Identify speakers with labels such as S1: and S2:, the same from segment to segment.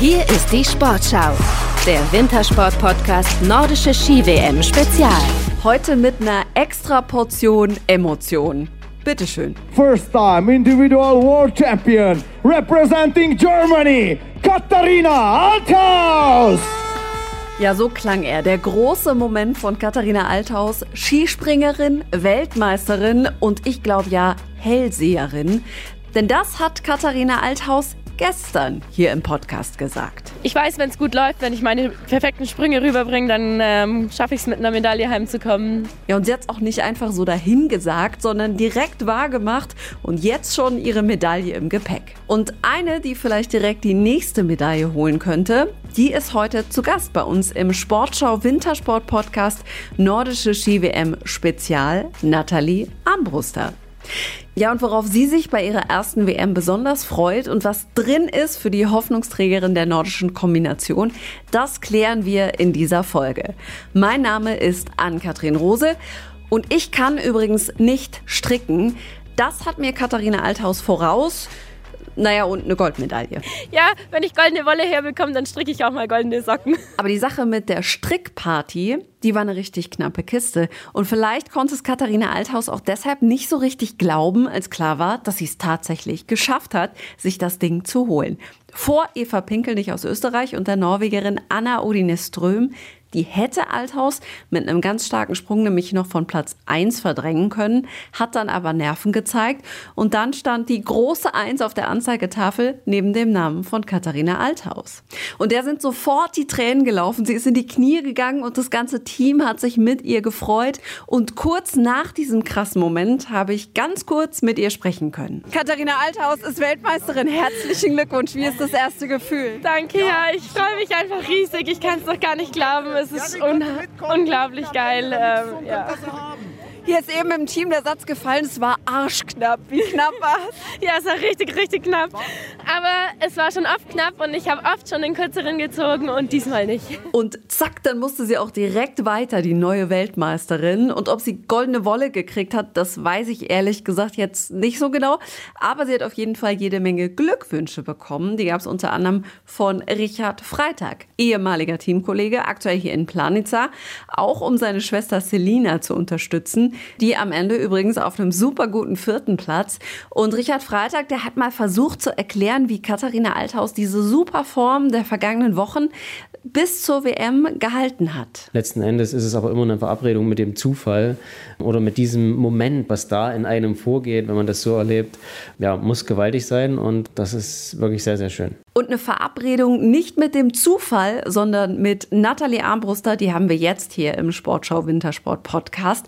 S1: Hier ist die Sportschau, der Wintersport-Podcast Nordische Ski-WM Spezial.
S2: Heute mit einer extra Portion Emotion. Bitteschön.
S3: First time individual world champion representing Germany, Katharina Althaus.
S2: Ja, so klang er. Der große Moment von Katharina Althaus, Skispringerin, Weltmeisterin und ich glaube ja Hellseherin. Denn das hat Katharina Althaus gestern hier im Podcast gesagt.
S4: Ich weiß, wenn es gut läuft, wenn ich meine perfekten Sprünge rüberbringe, dann ähm, schaffe ich es mit einer Medaille heimzukommen.
S2: Ja, und sie hat es auch nicht einfach so dahin gesagt, sondern direkt wahrgemacht und jetzt schon ihre Medaille im Gepäck. Und eine, die vielleicht direkt die nächste Medaille holen könnte, die ist heute zu Gast bei uns im Sportschau Wintersport Podcast Nordische Ski WM Spezial, Nathalie Armbruster. Ja, und worauf sie sich bei ihrer ersten WM besonders freut und was drin ist für die Hoffnungsträgerin der nordischen Kombination, das klären wir in dieser Folge. Mein Name ist Ann-Kathrin Rose und ich kann übrigens nicht stricken. Das hat mir Katharina Althaus voraus. Naja, und eine Goldmedaille.
S4: Ja, wenn ich goldene Wolle herbekomme, dann stricke ich auch mal goldene Socken.
S2: Aber die Sache mit der Strickparty, die war eine richtig knappe Kiste. Und vielleicht konnte es Katharina Althaus auch deshalb nicht so richtig glauben, als klar war, dass sie es tatsächlich geschafft hat, sich das Ding zu holen. Vor Eva Pinkelnich aus Österreich und der Norwegerin Anna Odine Ström, die hätte Althaus mit einem ganz starken Sprung nämlich noch von Platz 1 verdrängen können, hat dann aber Nerven gezeigt und dann stand die große 1 auf der Anzeigetafel neben dem Namen von Katharina Althaus. Und der sind sofort die Tränen gelaufen, sie ist in die Knie gegangen und das ganze Team hat sich mit ihr gefreut. Und kurz nach diesem krassen Moment habe ich ganz kurz mit ihr sprechen können. Katharina Althaus ist Weltmeisterin, herzlichen Glückwunsch, wie ist das erste Gefühl?
S4: Danke, ja, ich freue mich einfach riesig, ich kann es doch gar nicht glauben es ist un unglaublich geil. Ähm, ja.
S2: Hier ist eben im Team der Satz gefallen, es war arschknapp. Wie knapp war es?
S4: Ja, es war richtig, richtig knapp. Aber es war schon oft knapp und ich habe oft schon den kürzeren gezogen und diesmal nicht.
S2: Und zack, dann musste sie auch direkt weiter, die neue Weltmeisterin. Und ob sie goldene Wolle gekriegt hat, das weiß ich ehrlich gesagt jetzt nicht so genau. Aber sie hat auf jeden Fall jede Menge Glückwünsche bekommen. Die gab es unter anderem von Richard Freitag, ehemaliger Teamkollege, aktuell hier in Planica, auch um seine Schwester Selina zu unterstützen die am Ende übrigens auf einem super guten vierten Platz. Und Richard Freitag, der hat mal versucht zu erklären, wie Katharina Althaus diese super Form der vergangenen Wochen bis zur WM gehalten hat.
S5: Letzten Endes ist es aber immer eine Verabredung mit dem Zufall oder mit diesem Moment, was da in einem vorgeht, wenn man das so erlebt, ja, muss gewaltig sein und das ist wirklich sehr, sehr schön.
S2: Und eine Verabredung nicht mit dem Zufall, sondern mit Nathalie Armbruster, die haben wir jetzt hier im Sportschau Wintersport Podcast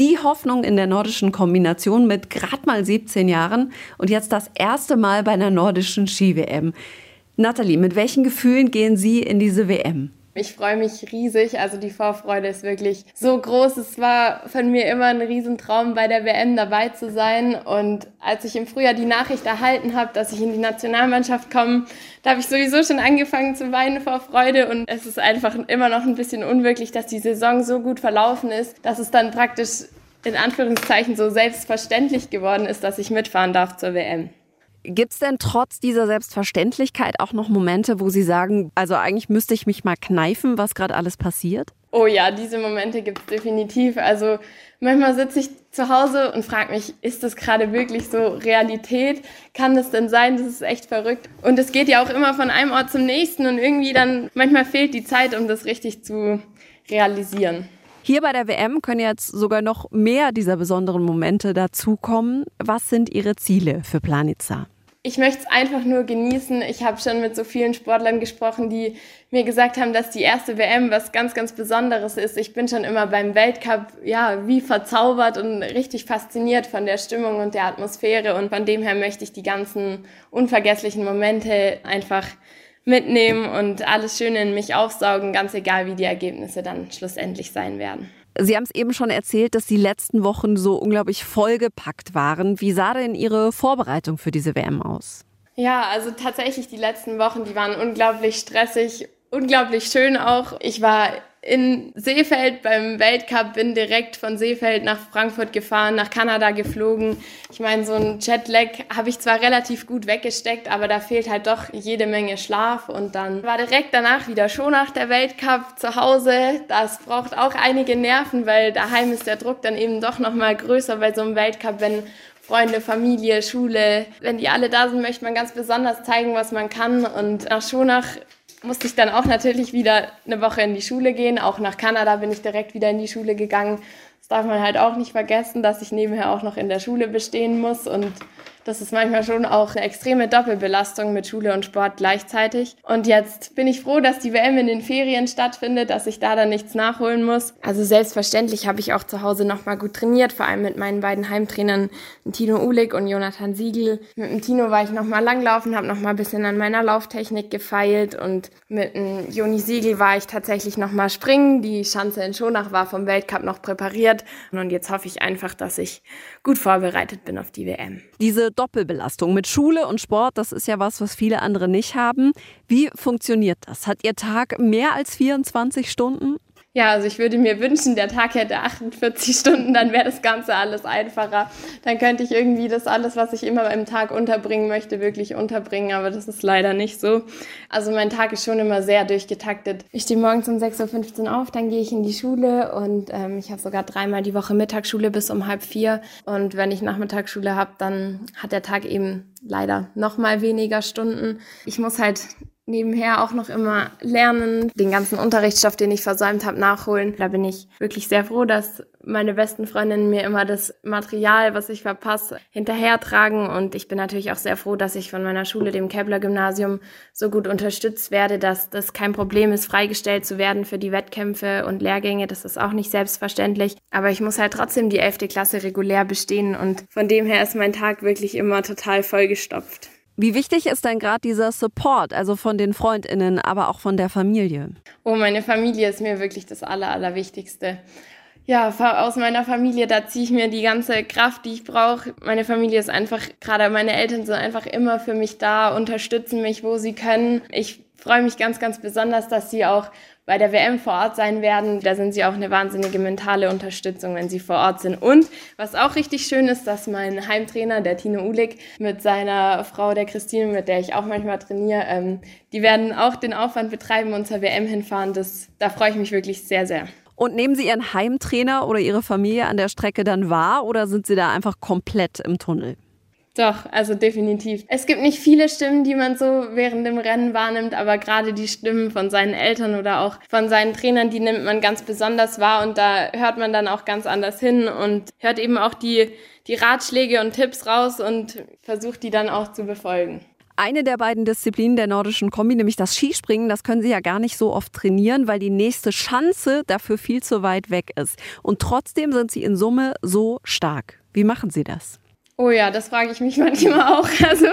S2: die Hoffnung in der nordischen Kombination mit gerade mal 17 Jahren und jetzt das erste Mal bei einer nordischen Ski-WM. Nathalie, mit welchen Gefühlen gehen Sie in diese WM?
S6: Ich freue mich riesig. Also die Vorfreude ist wirklich so groß. Es war von mir immer ein Riesentraum, bei der WM dabei zu sein. Und als ich im Frühjahr die Nachricht erhalten habe, dass ich in die Nationalmannschaft komme, da habe ich sowieso schon angefangen zu weinen vor Freude. Und es ist einfach immer noch ein bisschen unwirklich, dass die Saison so gut verlaufen ist, dass es dann praktisch in Anführungszeichen so selbstverständlich geworden ist, dass ich mitfahren darf zur WM.
S2: Gibt es denn trotz dieser Selbstverständlichkeit auch noch Momente, wo Sie sagen, also eigentlich müsste ich mich mal kneifen, was gerade alles passiert?
S6: Oh ja, diese Momente gibt es definitiv. Also manchmal sitze ich zu Hause und frage mich, ist das gerade wirklich so Realität? Kann das denn sein? Das ist echt verrückt. Und es geht ja auch immer von einem Ort zum nächsten und irgendwie dann, manchmal fehlt die Zeit, um das richtig zu realisieren.
S2: Hier bei der WM können jetzt sogar noch mehr dieser besonderen Momente dazukommen. Was sind Ihre Ziele für Planica?
S6: Ich möchte es einfach nur genießen. Ich habe schon mit so vielen Sportlern gesprochen, die mir gesagt haben, dass die erste WM was ganz, ganz Besonderes ist. Ich bin schon immer beim Weltcup, ja, wie verzaubert und richtig fasziniert von der Stimmung und der Atmosphäre. Und von dem her möchte ich die ganzen unvergesslichen Momente einfach mitnehmen und alles Schöne in mich aufsaugen, ganz egal, wie die Ergebnisse dann schlussendlich sein werden.
S2: Sie haben es eben schon erzählt, dass die letzten Wochen so unglaublich vollgepackt waren. Wie sah denn Ihre Vorbereitung für diese WM aus?
S6: Ja, also tatsächlich die letzten Wochen, die waren unglaublich stressig, unglaublich schön auch. Ich war in Seefeld beim Weltcup, bin direkt von Seefeld nach Frankfurt gefahren, nach Kanada geflogen. Ich meine, so ein Jetlag habe ich zwar relativ gut weggesteckt, aber da fehlt halt doch jede Menge Schlaf. Und dann war direkt danach wieder schon nach der Weltcup zu Hause. Das braucht auch einige Nerven, weil daheim ist der Druck dann eben doch nochmal größer bei so einem Weltcup, wenn Freunde, Familie, Schule, wenn die alle da sind, möchte man ganz besonders zeigen, was man kann. Und nach Schonach musste ich dann auch natürlich wieder eine Woche in die Schule gehen. Auch nach Kanada bin ich direkt wieder in die Schule gegangen. Das darf man halt auch nicht vergessen, dass ich nebenher auch noch in der Schule bestehen muss und das ist manchmal schon auch eine extreme Doppelbelastung mit Schule und Sport gleichzeitig. Und jetzt bin ich froh, dass die WM in den Ferien stattfindet, dass ich da dann nichts nachholen muss. Also selbstverständlich habe ich auch zu Hause nochmal gut trainiert, vor allem mit meinen beiden Heimtrainern Tino Ulig und Jonathan Siegel. Mit dem Tino war ich nochmal langlaufen, habe nochmal ein bisschen an meiner Lauftechnik gefeilt und mit dem Joni Siegel war ich tatsächlich nochmal springen. Die Schanze in Schonach war vom Weltcup noch präpariert und jetzt hoffe ich einfach, dass ich gut vorbereitet bin auf die WM.
S2: Diese Doppelbelastung mit Schule und Sport, das ist ja was, was viele andere nicht haben. Wie funktioniert das? Hat Ihr Tag mehr als 24 Stunden?
S6: Ja, also ich würde mir wünschen, der Tag hätte 48 Stunden, dann wäre das Ganze alles einfacher. Dann könnte ich irgendwie das alles, was ich immer im Tag unterbringen möchte, wirklich unterbringen, aber das ist leider nicht so. Also mein Tag ist schon immer sehr durchgetaktet. Ich stehe morgens um 6.15 Uhr auf, dann gehe ich in die Schule und ähm, ich habe sogar dreimal die Woche Mittagsschule bis um halb vier. Und wenn ich Nachmittagsschule habe, dann hat der Tag eben leider noch mal weniger Stunden. Ich muss halt nebenher auch noch immer lernen, den ganzen Unterrichtsstoff, den ich versäumt habe, nachholen. Da bin ich wirklich sehr froh, dass meine besten Freundinnen mir immer das Material, was ich verpasse, hinterhertragen. Und ich bin natürlich auch sehr froh, dass ich von meiner Schule, dem Kepler Gymnasium, so gut unterstützt werde, dass das kein Problem ist, freigestellt zu werden für die Wettkämpfe und Lehrgänge. Das ist auch nicht selbstverständlich. Aber ich muss halt trotzdem die 11. Klasse regulär bestehen. Und von dem her ist mein Tag wirklich immer total vollgestopft.
S2: Wie wichtig ist denn gerade dieser Support, also von den Freundinnen, aber auch von der Familie?
S6: Oh, meine Familie ist mir wirklich das Aller, Allerwichtigste. Ja, aus meiner Familie, da ziehe ich mir die ganze Kraft, die ich brauche. Meine Familie ist einfach, gerade meine Eltern sind einfach immer für mich da, unterstützen mich, wo sie können. Ich freue mich ganz, ganz besonders, dass sie auch bei der WM vor Ort sein werden. Da sind sie auch eine wahnsinnige mentale Unterstützung, wenn sie vor Ort sind. Und was auch richtig schön ist, dass mein Heimtrainer, der Tino Ulig, mit seiner Frau, der Christine, mit der ich auch manchmal trainiere, ähm, die werden auch den Aufwand betreiben und zur WM hinfahren. Das, da freue ich mich wirklich sehr, sehr.
S2: Und nehmen Sie Ihren Heimtrainer oder Ihre Familie an der Strecke dann wahr oder sind Sie da einfach komplett im Tunnel?
S6: Doch, also definitiv. Es gibt nicht viele Stimmen, die man so während dem Rennen wahrnimmt, aber gerade die Stimmen von seinen Eltern oder auch von seinen Trainern, die nimmt man ganz besonders wahr und da hört man dann auch ganz anders hin und hört eben auch die, die Ratschläge und Tipps raus und versucht die dann auch zu befolgen.
S2: Eine der beiden Disziplinen der nordischen Kombi, nämlich das Skispringen, das können Sie ja gar nicht so oft trainieren, weil die nächste Schanze dafür viel zu weit weg ist. Und trotzdem sind Sie in Summe so stark. Wie machen Sie das?
S6: Oh ja, das frage ich mich manchmal auch. Also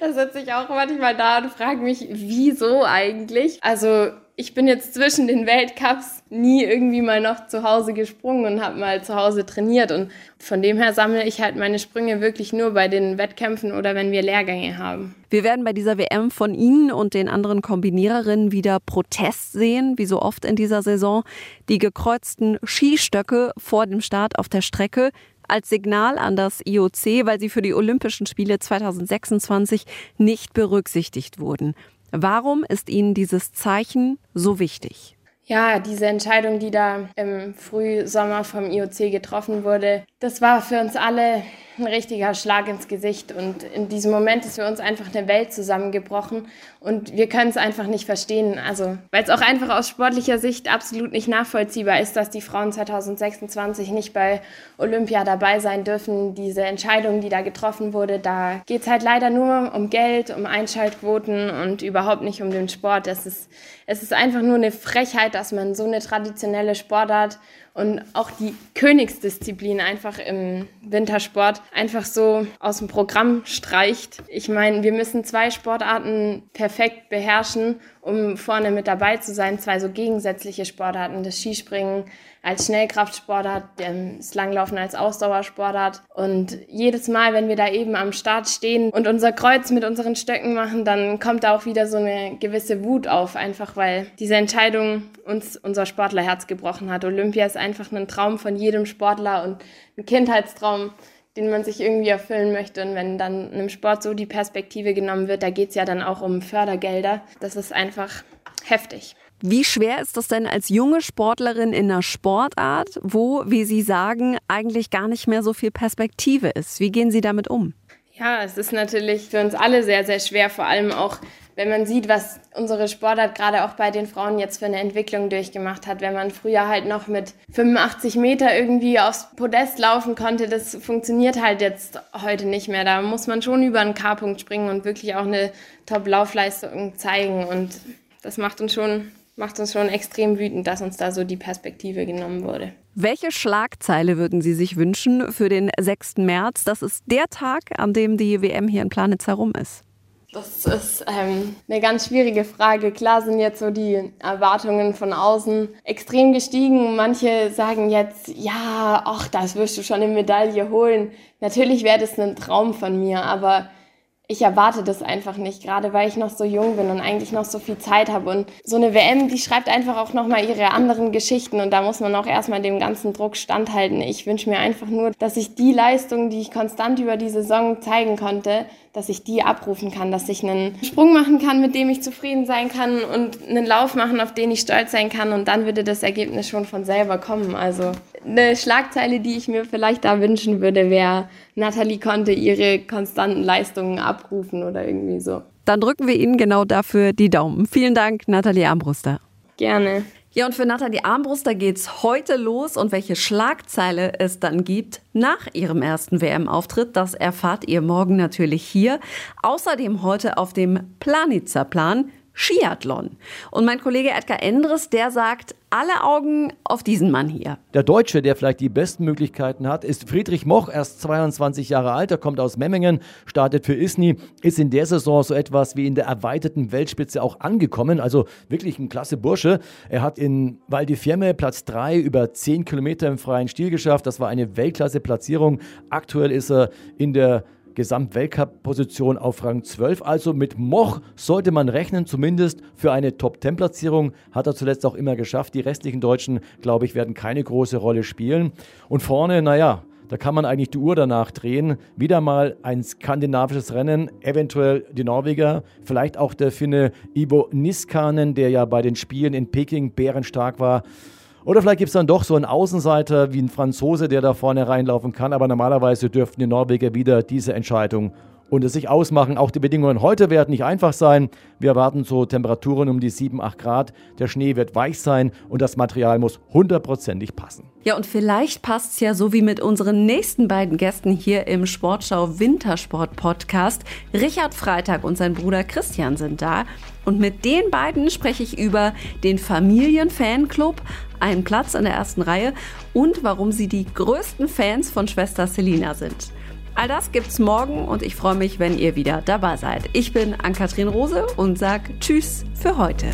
S6: da sitze ich auch manchmal da und frage mich, wieso eigentlich? Also ich bin jetzt zwischen den Weltcups nie irgendwie mal noch zu Hause gesprungen und habe mal zu Hause trainiert. Und von dem her sammle ich halt meine Sprünge wirklich nur bei den Wettkämpfen oder wenn wir Lehrgänge haben.
S2: Wir werden bei dieser WM von Ihnen und den anderen Kombiniererinnen wieder Protest sehen, wie so oft in dieser Saison. Die gekreuzten Skistöcke vor dem Start auf der Strecke als Signal an das IOC, weil sie für die Olympischen Spiele 2026 nicht berücksichtigt wurden. Warum ist Ihnen dieses Zeichen so wichtig?
S6: Ja, diese Entscheidung, die da im Frühsommer vom IOC getroffen wurde, das war für uns alle ein richtiger Schlag ins Gesicht. Und in diesem Moment ist für uns einfach eine Welt zusammengebrochen und wir können es einfach nicht verstehen. Also, weil es auch einfach aus sportlicher Sicht absolut nicht nachvollziehbar ist, dass die Frauen 2026 nicht bei Olympia dabei sein dürfen. Diese Entscheidung, die da getroffen wurde, da geht es halt leider nur um Geld, um Einschaltquoten und überhaupt nicht um den Sport. Es ist, es ist einfach nur eine Frechheit, dass man so eine traditionelle Sportart und auch die Königsdisziplin einfach im Wintersport einfach so aus dem Programm streicht. Ich meine, wir müssen zwei Sportarten perfekt beherrschen um vorne mit dabei zu sein. Zwei so gegensätzliche Sportarten, das Skispringen als Schnellkraftsportart, das Langlaufen als Ausdauersportart. Und jedes Mal, wenn wir da eben am Start stehen und unser Kreuz mit unseren Stöcken machen, dann kommt da auch wieder so eine gewisse Wut auf, einfach weil diese Entscheidung uns unser Sportlerherz gebrochen hat. Olympia ist einfach ein Traum von jedem Sportler und ein Kindheitstraum den man sich irgendwie erfüllen möchte. Und wenn dann einem Sport so die Perspektive genommen wird, da geht es ja dann auch um Fördergelder. Das ist einfach heftig.
S2: Wie schwer ist das denn als junge Sportlerin in einer Sportart, wo, wie Sie sagen, eigentlich gar nicht mehr so viel Perspektive ist? Wie gehen Sie damit um?
S6: Ja, es ist natürlich für uns alle sehr, sehr schwer, vor allem auch wenn man sieht, was unsere Sportart gerade auch bei den Frauen jetzt für eine Entwicklung durchgemacht hat, wenn man früher halt noch mit 85 Meter irgendwie aufs Podest laufen konnte, das funktioniert halt jetzt heute nicht mehr. Da muss man schon über einen K-Punkt springen und wirklich auch eine Top-Laufleistung zeigen und das macht uns schon macht uns schon extrem wütend, dass uns da so die Perspektive genommen wurde.
S2: Welche Schlagzeile würden Sie sich wünschen für den 6. März? Das ist der Tag, an dem die WM hier in Planitz herum ist.
S6: Das ist ähm, eine ganz schwierige Frage. Klar sind jetzt so die Erwartungen von außen extrem gestiegen. Manche sagen jetzt, ja, ach, das wirst du schon eine Medaille holen. Natürlich wäre das ein Traum von mir, aber ich erwarte das einfach nicht, gerade weil ich noch so jung bin und eigentlich noch so viel Zeit habe. Und so eine WM, die schreibt einfach auch nochmal ihre anderen Geschichten und da muss man auch erstmal dem ganzen Druck standhalten. Ich wünsche mir einfach nur, dass ich die Leistung, die ich konstant über die Saison zeigen konnte, dass ich die abrufen kann, dass ich einen Sprung machen kann, mit dem ich zufrieden sein kann und einen Lauf machen, auf den ich stolz sein kann und dann würde das Ergebnis schon von selber kommen. Also eine Schlagzeile, die ich mir vielleicht da wünschen würde, wäre, Nathalie konnte ihre konstanten Leistungen abrufen oder irgendwie so.
S2: Dann drücken wir Ihnen genau dafür die Daumen. Vielen Dank, Nathalie Armbruster.
S6: Gerne.
S2: Ja, und für Nathalie Armbruster geht's heute los und welche Schlagzeile es dann gibt nach ihrem ersten WM-Auftritt, das erfahrt ihr morgen natürlich hier. Außerdem heute auf dem Planitzer-Plan Skiathlon. Und mein Kollege Edgar Endres, der sagt, alle Augen auf diesen Mann hier.
S7: Der Deutsche, der vielleicht die besten Möglichkeiten hat, ist Friedrich Moch, erst 22 Jahre alt, er kommt aus Memmingen, startet für Isny, ist in der Saison so etwas wie in der erweiterten Weltspitze auch angekommen, also wirklich ein klasse Bursche. Er hat in Val di Fiemme Platz 3 über 10 Kilometer im freien Stil geschafft, das war eine Weltklasse-Platzierung. Aktuell ist er in der Gesamtweltcup-Position auf Rang 12. Also mit Moch sollte man rechnen, zumindest für eine Top-10-Platzierung. Hat er zuletzt auch immer geschafft. Die restlichen Deutschen, glaube ich, werden keine große Rolle spielen. Und vorne, naja, da kann man eigentlich die Uhr danach drehen. Wieder mal ein skandinavisches Rennen, eventuell die Norweger, vielleicht auch der Finne Ivo Niskanen, der ja bei den Spielen in Peking bärenstark war. Oder vielleicht gibt es dann doch so einen Außenseiter wie ein Franzose, der da vorne reinlaufen kann. Aber normalerweise dürften die Norweger wieder diese Entscheidung unter sich ausmachen. Auch die Bedingungen heute werden nicht einfach sein. Wir erwarten so Temperaturen um die 7, 8 Grad. Der Schnee wird weich sein und das Material muss hundertprozentig passen.
S2: Ja, und vielleicht passt es ja so wie mit unseren nächsten beiden Gästen hier im Sportschau Wintersport Podcast. Richard Freitag und sein Bruder Christian sind da. Und mit den beiden spreche ich über den Familienfanclub, einen Platz in der ersten Reihe und warum sie die größten Fans von Schwester Selina sind. All das gibt's morgen und ich freue mich, wenn ihr wieder dabei seid. Ich bin Ann-Kathrin Rose und sag Tschüss für heute.